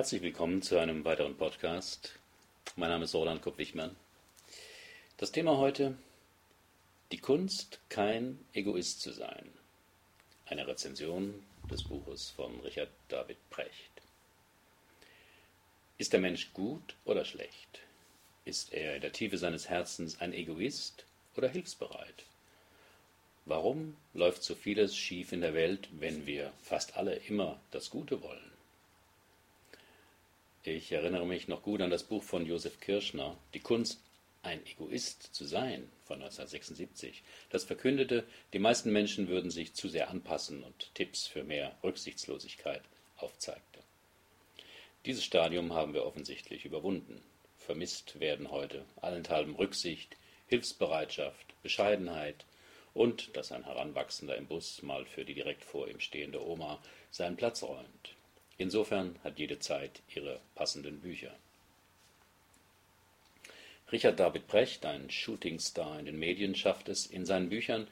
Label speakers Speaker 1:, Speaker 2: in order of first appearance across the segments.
Speaker 1: Herzlich willkommen zu einem weiteren Podcast. Mein Name ist Roland Kopp-Wichmann. Das Thema heute: Die Kunst, kein Egoist zu sein. Eine Rezension des Buches von Richard David Precht. Ist der Mensch gut oder schlecht? Ist er in der Tiefe seines Herzens ein Egoist oder hilfsbereit? Warum läuft so vieles schief in der Welt, wenn wir fast alle immer das Gute wollen? Ich erinnere mich noch gut an das Buch von Josef Kirschner, Die Kunst, ein Egoist zu sein, von 1976. Das verkündete, die meisten Menschen würden sich zu sehr anpassen und Tipps für mehr Rücksichtslosigkeit aufzeigte. Dieses Stadium haben wir offensichtlich überwunden. Vermisst werden heute allenthalben Rücksicht, Hilfsbereitschaft, Bescheidenheit und dass ein Heranwachsender im Bus mal für die direkt vor ihm stehende Oma seinen Platz räumt. Insofern hat jede Zeit ihre passenden Bücher. Richard David Precht, ein Shootingstar in den Medien, schafft es in seinen Büchern,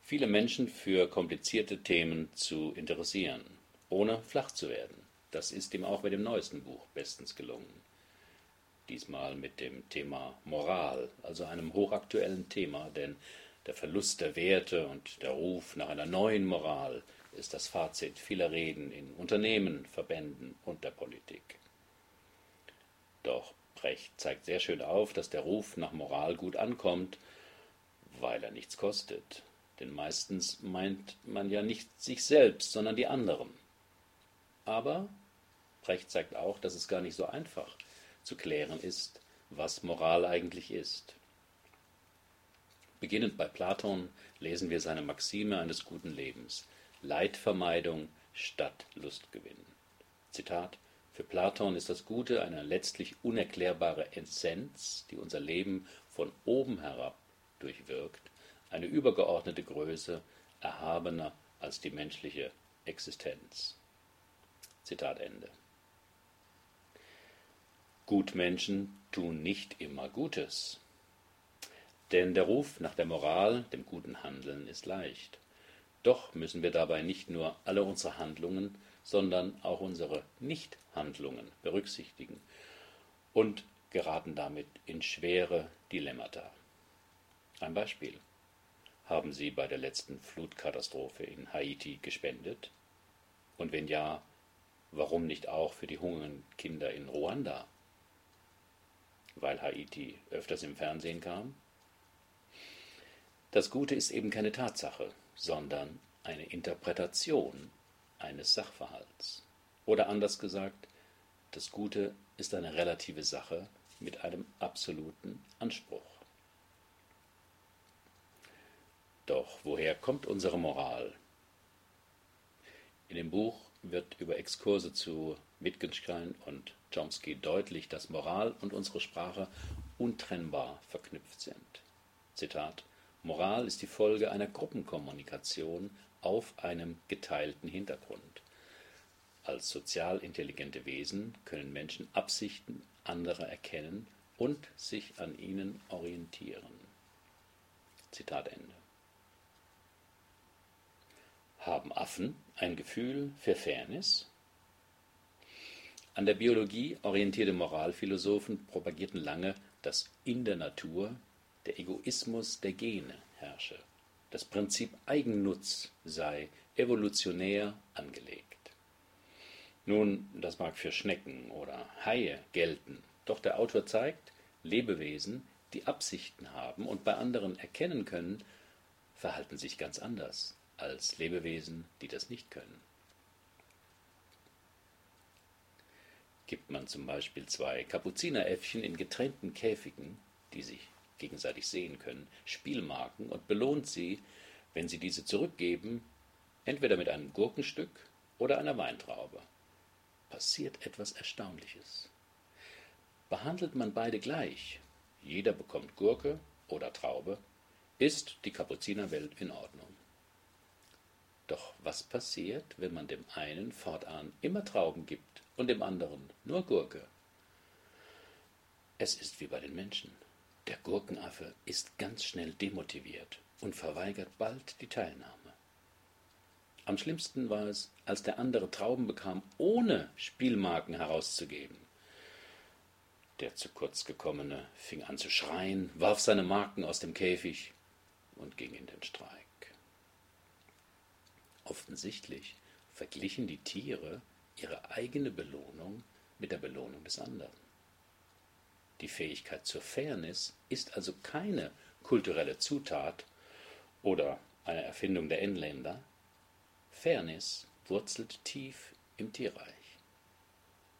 Speaker 1: viele Menschen für komplizierte Themen zu interessieren, ohne flach zu werden. Das ist ihm auch bei dem neuesten Buch bestens gelungen. Diesmal mit dem Thema Moral, also einem hochaktuellen Thema, denn der Verlust der Werte und der Ruf nach einer neuen Moral ist das Fazit vieler Reden in Unternehmen, Verbänden und der Politik. Doch Brecht zeigt sehr schön auf, dass der Ruf nach Moral gut ankommt, weil er nichts kostet. Denn meistens meint man ja nicht sich selbst, sondern die anderen. Aber Brecht zeigt auch, dass es gar nicht so einfach zu klären ist, was Moral eigentlich ist. Beginnend bei Platon lesen wir seine Maxime eines guten Lebens. Leidvermeidung statt Lustgewinn. Zitat Für Platon ist das Gute eine letztlich unerklärbare Essenz, die unser Leben von oben herab durchwirkt, eine übergeordnete Größe, erhabener als die menschliche Existenz. Zitat Ende. Gutmenschen tun nicht immer Gutes. Denn der Ruf nach der Moral, dem guten Handeln, ist leicht. Doch müssen wir dabei nicht nur alle unsere Handlungen, sondern auch unsere Nichthandlungen berücksichtigen und geraten damit in schwere Dilemmata. Ein Beispiel. Haben Sie bei der letzten Flutkatastrophe in Haiti gespendet? Und wenn ja, warum nicht auch für die hungernden Kinder in Ruanda? Weil Haiti öfters im Fernsehen kam? Das Gute ist eben keine Tatsache, sondern eine Interpretation eines Sachverhalts. Oder anders gesagt, das Gute ist eine relative Sache mit einem absoluten Anspruch. Doch woher kommt unsere Moral? In dem Buch wird über Exkurse zu Wittgenstein und Chomsky deutlich, dass Moral und unsere Sprache untrennbar verknüpft sind. Zitat Moral ist die Folge einer Gruppenkommunikation auf einem geteilten Hintergrund. Als sozial intelligente Wesen können Menschen Absichten anderer erkennen und sich an ihnen orientieren. Zitat Ende. Haben Affen ein Gefühl für Fairness? An der Biologie orientierte Moralphilosophen propagierten lange das in der Natur der Egoismus der Gene herrsche. Das Prinzip Eigennutz sei evolutionär angelegt. Nun, das mag für Schnecken oder Haie gelten, doch der Autor zeigt, Lebewesen, die Absichten haben und bei anderen erkennen können, verhalten sich ganz anders als Lebewesen, die das nicht können. Gibt man zum Beispiel zwei Kapuzineräffchen in getrennten Käfigen, die sich gegenseitig sehen können, Spielmarken und belohnt sie, wenn sie diese zurückgeben, entweder mit einem Gurkenstück oder einer Weintraube. Passiert etwas Erstaunliches. Behandelt man beide gleich, jeder bekommt Gurke oder Traube, ist die Kapuzinerwelt in Ordnung. Doch was passiert, wenn man dem einen fortan immer Trauben gibt und dem anderen nur Gurke? Es ist wie bei den Menschen. Der Gurkenaffe ist ganz schnell demotiviert und verweigert bald die Teilnahme. Am schlimmsten war es, als der andere Trauben bekam, ohne Spielmarken herauszugeben. Der zu kurz gekommene fing an zu schreien, warf seine Marken aus dem Käfig und ging in den Streik. Offensichtlich verglichen die Tiere ihre eigene Belohnung mit der Belohnung des anderen. Die Fähigkeit zur Fairness ist also keine kulturelle Zutat oder eine Erfindung der Inländer. Fairness wurzelt tief im Tierreich.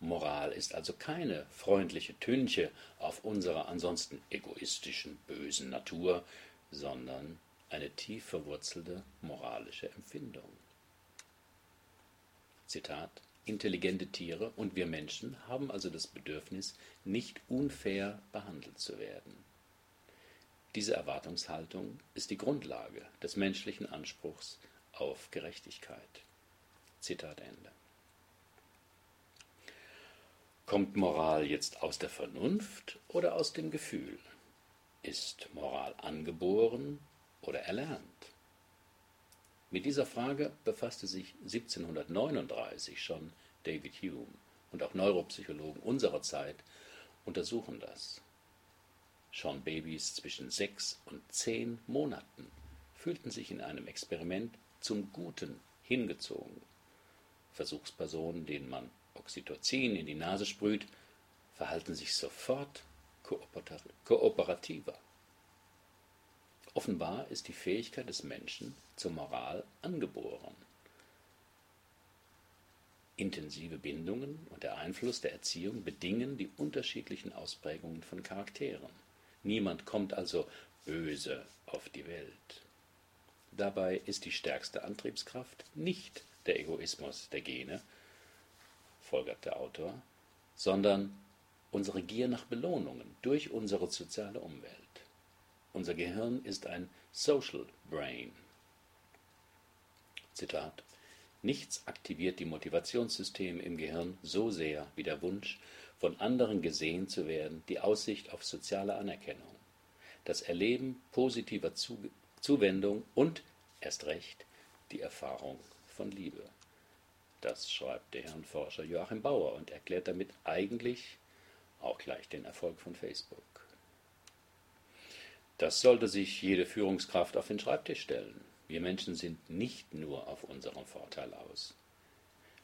Speaker 1: Moral ist also keine freundliche Tünche auf unserer ansonsten egoistischen, bösen Natur, sondern eine tief verwurzelte moralische Empfindung. Zitat Intelligente Tiere und wir Menschen haben also das Bedürfnis, nicht unfair behandelt zu werden. Diese Erwartungshaltung ist die Grundlage des menschlichen Anspruchs auf Gerechtigkeit. Zitat Ende. Kommt Moral jetzt aus der Vernunft oder aus dem Gefühl? Ist Moral angeboren oder erlernt? Mit dieser Frage befasste sich 1739 schon David Hume und auch Neuropsychologen unserer Zeit untersuchen das. Schon Babys zwischen sechs und zehn Monaten fühlten sich in einem Experiment zum Guten hingezogen. Versuchspersonen, denen man Oxytocin in die Nase sprüht, verhalten sich sofort kooperativer. Offenbar ist die Fähigkeit des Menschen zur Moral angeboren. Intensive Bindungen und der Einfluss der Erziehung bedingen die unterschiedlichen Ausprägungen von Charakteren. Niemand kommt also böse auf die Welt. Dabei ist die stärkste Antriebskraft nicht der Egoismus der Gene, folgert der Autor, sondern unsere Gier nach Belohnungen durch unsere soziale Umwelt. Unser Gehirn ist ein Social Brain. Zitat Nichts aktiviert die Motivationssysteme im Gehirn so sehr wie der Wunsch, von anderen gesehen zu werden, die Aussicht auf soziale Anerkennung, das Erleben positiver Zuwendung und, erst recht, die Erfahrung von Liebe. Das schreibt der Hirnforscher Joachim Bauer und erklärt damit eigentlich auch gleich den Erfolg von Facebook. Das sollte sich jede Führungskraft auf den Schreibtisch stellen. Wir Menschen sind nicht nur auf unseren Vorteil aus.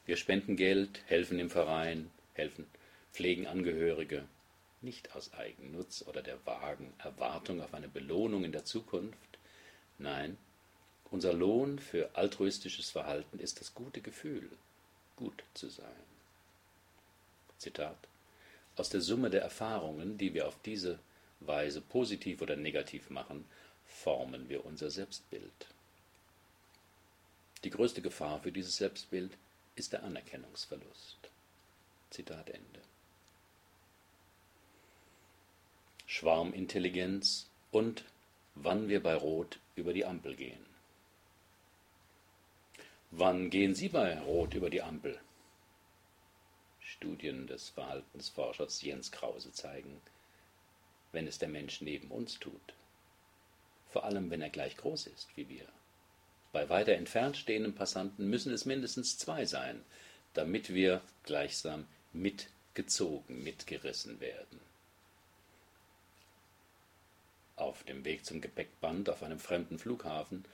Speaker 1: Wir spenden Geld, helfen im Verein, helfen, pflegen Angehörige, nicht aus Eigennutz oder der vagen Erwartung auf eine Belohnung in der Zukunft. Nein, unser Lohn für altruistisches Verhalten ist das gute Gefühl, gut zu sein. Zitat Aus der Summe der Erfahrungen, die wir auf diese Weise positiv oder negativ machen, formen wir unser Selbstbild. Die größte Gefahr für dieses Selbstbild ist der Anerkennungsverlust. Zitat Ende. Schwarmintelligenz und wann wir bei Rot über die Ampel gehen. Wann gehen Sie bei Rot über die Ampel? Studien des Verhaltensforschers Jens Krause zeigen, wenn es der Mensch neben uns tut. Vor allem, wenn er gleich groß ist wie wir. Bei weiter entfernt stehenden Passanten müssen es mindestens zwei sein, damit wir gleichsam mitgezogen, mitgerissen werden. Auf dem Weg zum Gepäckband auf einem fremden Flughafen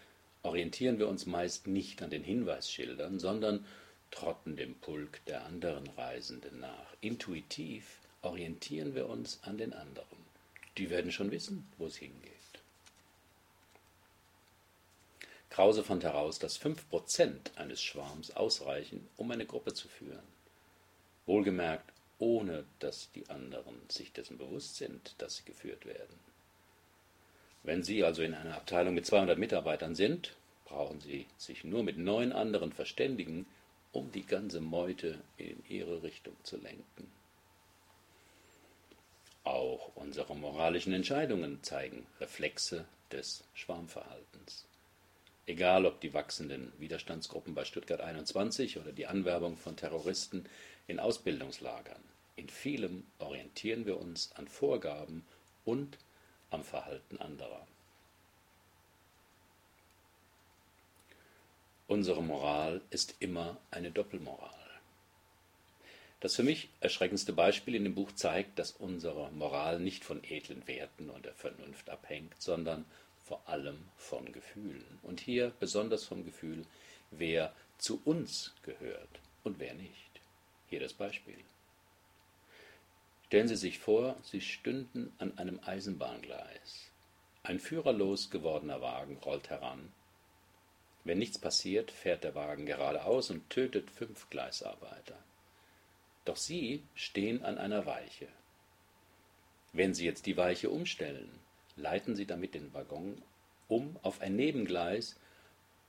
Speaker 1: orientieren wir uns meist nicht an den Hinweisschildern, sondern trotten dem Pulk der anderen Reisenden nach. Intuitiv orientieren wir uns an den anderen. Die werden schon wissen, wo es hingeht. Krause fand heraus, dass 5% eines Schwarms ausreichen, um eine Gruppe zu führen. Wohlgemerkt, ohne dass die anderen sich dessen bewusst sind, dass sie geführt werden. Wenn Sie also in einer Abteilung mit 200 Mitarbeitern sind, brauchen Sie sich nur mit neun anderen verständigen, um die ganze Meute in Ihre Richtung zu lenken. Auch unsere moralischen Entscheidungen zeigen Reflexe des Schwarmverhaltens. Egal ob die wachsenden Widerstandsgruppen bei Stuttgart 21 oder die Anwerbung von Terroristen in Ausbildungslagern. In vielem orientieren wir uns an Vorgaben und am Verhalten anderer. Unsere Moral ist immer eine Doppelmoral. Das für mich erschreckendste Beispiel in dem Buch zeigt, dass unsere Moral nicht von edlen Werten und der Vernunft abhängt, sondern vor allem von Gefühlen. Und hier besonders vom Gefühl, wer zu uns gehört und wer nicht. Hier das Beispiel. Stellen Sie sich vor, Sie stünden an einem Eisenbahngleis. Ein führerlos gewordener Wagen rollt heran. Wenn nichts passiert, fährt der Wagen geradeaus und tötet fünf Gleisarbeiter. Doch Sie stehen an einer Weiche. Wenn Sie jetzt die Weiche umstellen, leiten Sie damit den Waggon um auf ein Nebengleis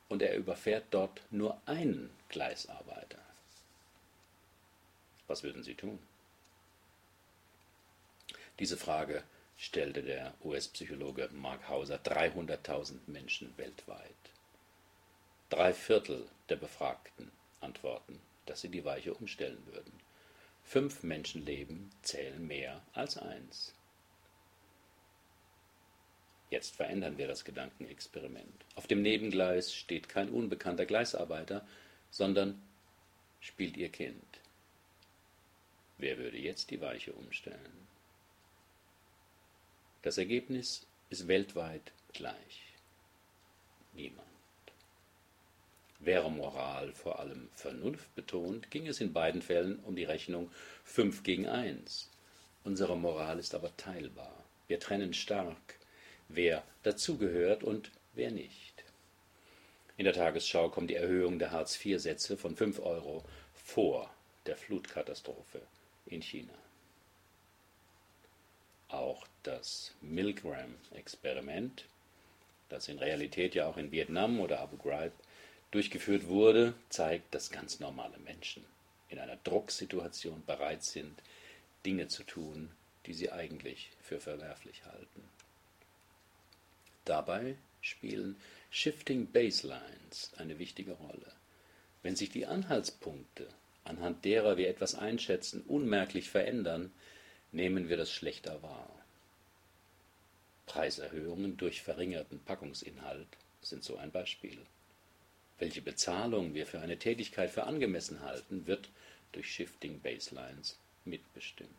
Speaker 1: und er überfährt dort nur einen Gleisarbeiter. Was würden Sie tun? Diese Frage stellte der US-Psychologe Mark Hauser 300.000 Menschen weltweit. Drei Viertel der Befragten antworten, dass sie die Weiche umstellen würden. Fünf Menschenleben zählen mehr als eins. Jetzt verändern wir das Gedankenexperiment. Auf dem Nebengleis steht kein unbekannter Gleisarbeiter, sondern spielt ihr Kind. Wer würde jetzt die Weiche umstellen? Das Ergebnis ist weltweit gleich. Niemand. Wäre Moral vor allem Vernunft betont, ging es in beiden Fällen um die Rechnung 5 gegen 1. Unsere Moral ist aber teilbar. Wir trennen stark, wer dazugehört und wer nicht. In der Tagesschau kommt die Erhöhung der Hartz-IV-Sätze von 5 Euro vor der Flutkatastrophe in China. Auch das Milgram-Experiment, das in Realität ja auch in Vietnam oder Abu Ghraib durchgeführt wurde, zeigt, dass ganz normale Menschen in einer Drucksituation bereit sind, Dinge zu tun, die sie eigentlich für verwerflich halten. Dabei spielen Shifting Baselines eine wichtige Rolle. Wenn sich die Anhaltspunkte, anhand derer wir etwas einschätzen, unmerklich verändern, nehmen wir das schlechter wahr. Preiserhöhungen durch verringerten Packungsinhalt sind so ein Beispiel. Welche Bezahlung wir für eine Tätigkeit für angemessen halten, wird durch Shifting Baselines mitbestimmt.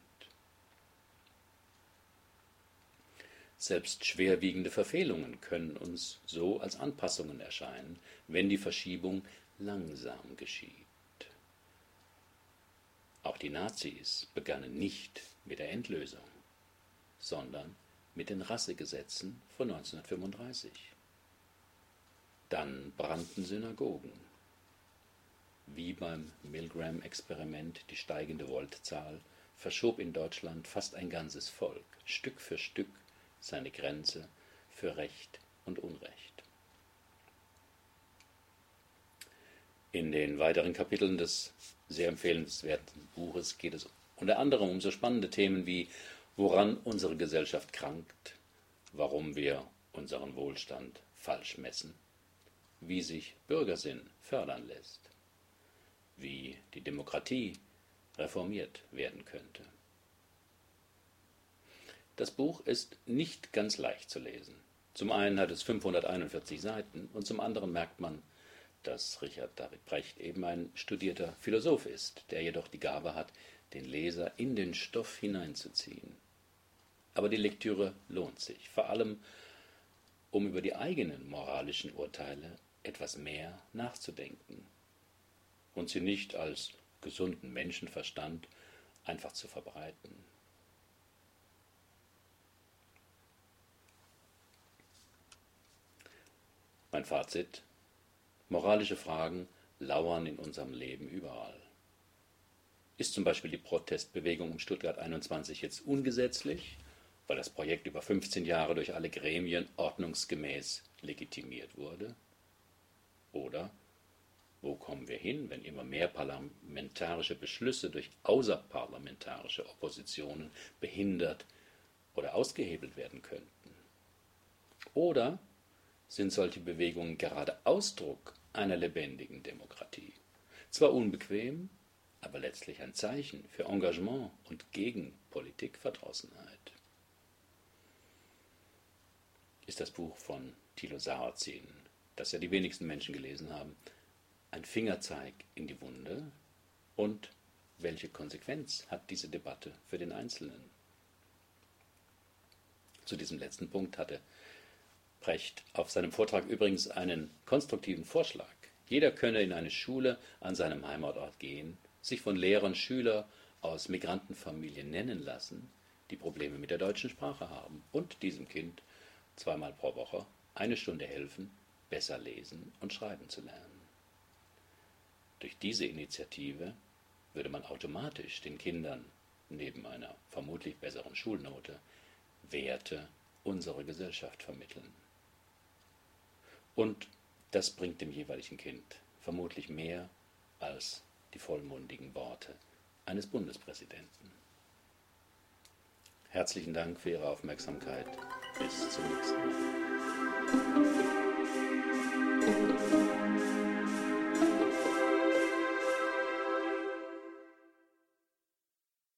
Speaker 1: Selbst schwerwiegende Verfehlungen können uns so als Anpassungen erscheinen, wenn die Verschiebung langsam geschieht. Auch die Nazis begannen nicht mit der Endlösung, sondern mit den Rassegesetzen von 1935. Dann brannten Synagogen. Wie beim Milgram-Experiment die steigende Voltzahl verschob in Deutschland fast ein ganzes Volk Stück für Stück seine Grenze für Recht und Unrecht. In den weiteren Kapiteln des sehr empfehlenswerten Buches geht es unter anderem um so spannende Themen wie woran unsere Gesellschaft krankt, warum wir unseren Wohlstand falsch messen, wie sich Bürgersinn fördern lässt, wie die Demokratie reformiert werden könnte. Das Buch ist nicht ganz leicht zu lesen. Zum einen hat es 541 Seiten und zum anderen merkt man, dass Richard David Brecht eben ein studierter Philosoph ist, der jedoch die Gabe hat, den Leser in den Stoff hineinzuziehen. Aber die Lektüre lohnt sich, vor allem um über die eigenen moralischen Urteile etwas mehr nachzudenken und sie nicht als gesunden Menschenverstand einfach zu verbreiten. Mein Fazit. Moralische Fragen lauern in unserem Leben überall. Ist zum Beispiel die Protestbewegung um Stuttgart 21 jetzt ungesetzlich, weil das Projekt über 15 Jahre durch alle Gremien ordnungsgemäß legitimiert wurde? Oder wo kommen wir hin, wenn immer mehr parlamentarische Beschlüsse durch außerparlamentarische Oppositionen behindert oder ausgehebelt werden könnten? Oder sind solche Bewegungen gerade Ausdruck einer lebendigen Demokratie. Zwar unbequem, aber letztlich ein Zeichen für Engagement und gegen Politikverdrossenheit. Ist das Buch von Thilo Sarrazin, das ja die wenigsten Menschen gelesen haben, ein Fingerzeig in die Wunde und welche Konsequenz hat diese Debatte für den Einzelnen? Zu diesem letzten Punkt hatte Precht auf seinem Vortrag übrigens einen konstruktiven Vorschlag. Jeder könne in eine Schule an seinem Heimatort gehen, sich von Lehrern Schüler aus Migrantenfamilien nennen lassen, die Probleme mit der deutschen Sprache haben und diesem Kind zweimal pro Woche eine Stunde helfen, besser lesen und schreiben zu lernen. Durch diese Initiative würde man automatisch den Kindern neben einer vermutlich besseren Schulnote Werte unserer Gesellschaft vermitteln. Und das bringt dem jeweiligen Kind vermutlich mehr als die vollmundigen Worte eines Bundespräsidenten. Herzlichen Dank für Ihre Aufmerksamkeit. Bis zum nächsten Mal.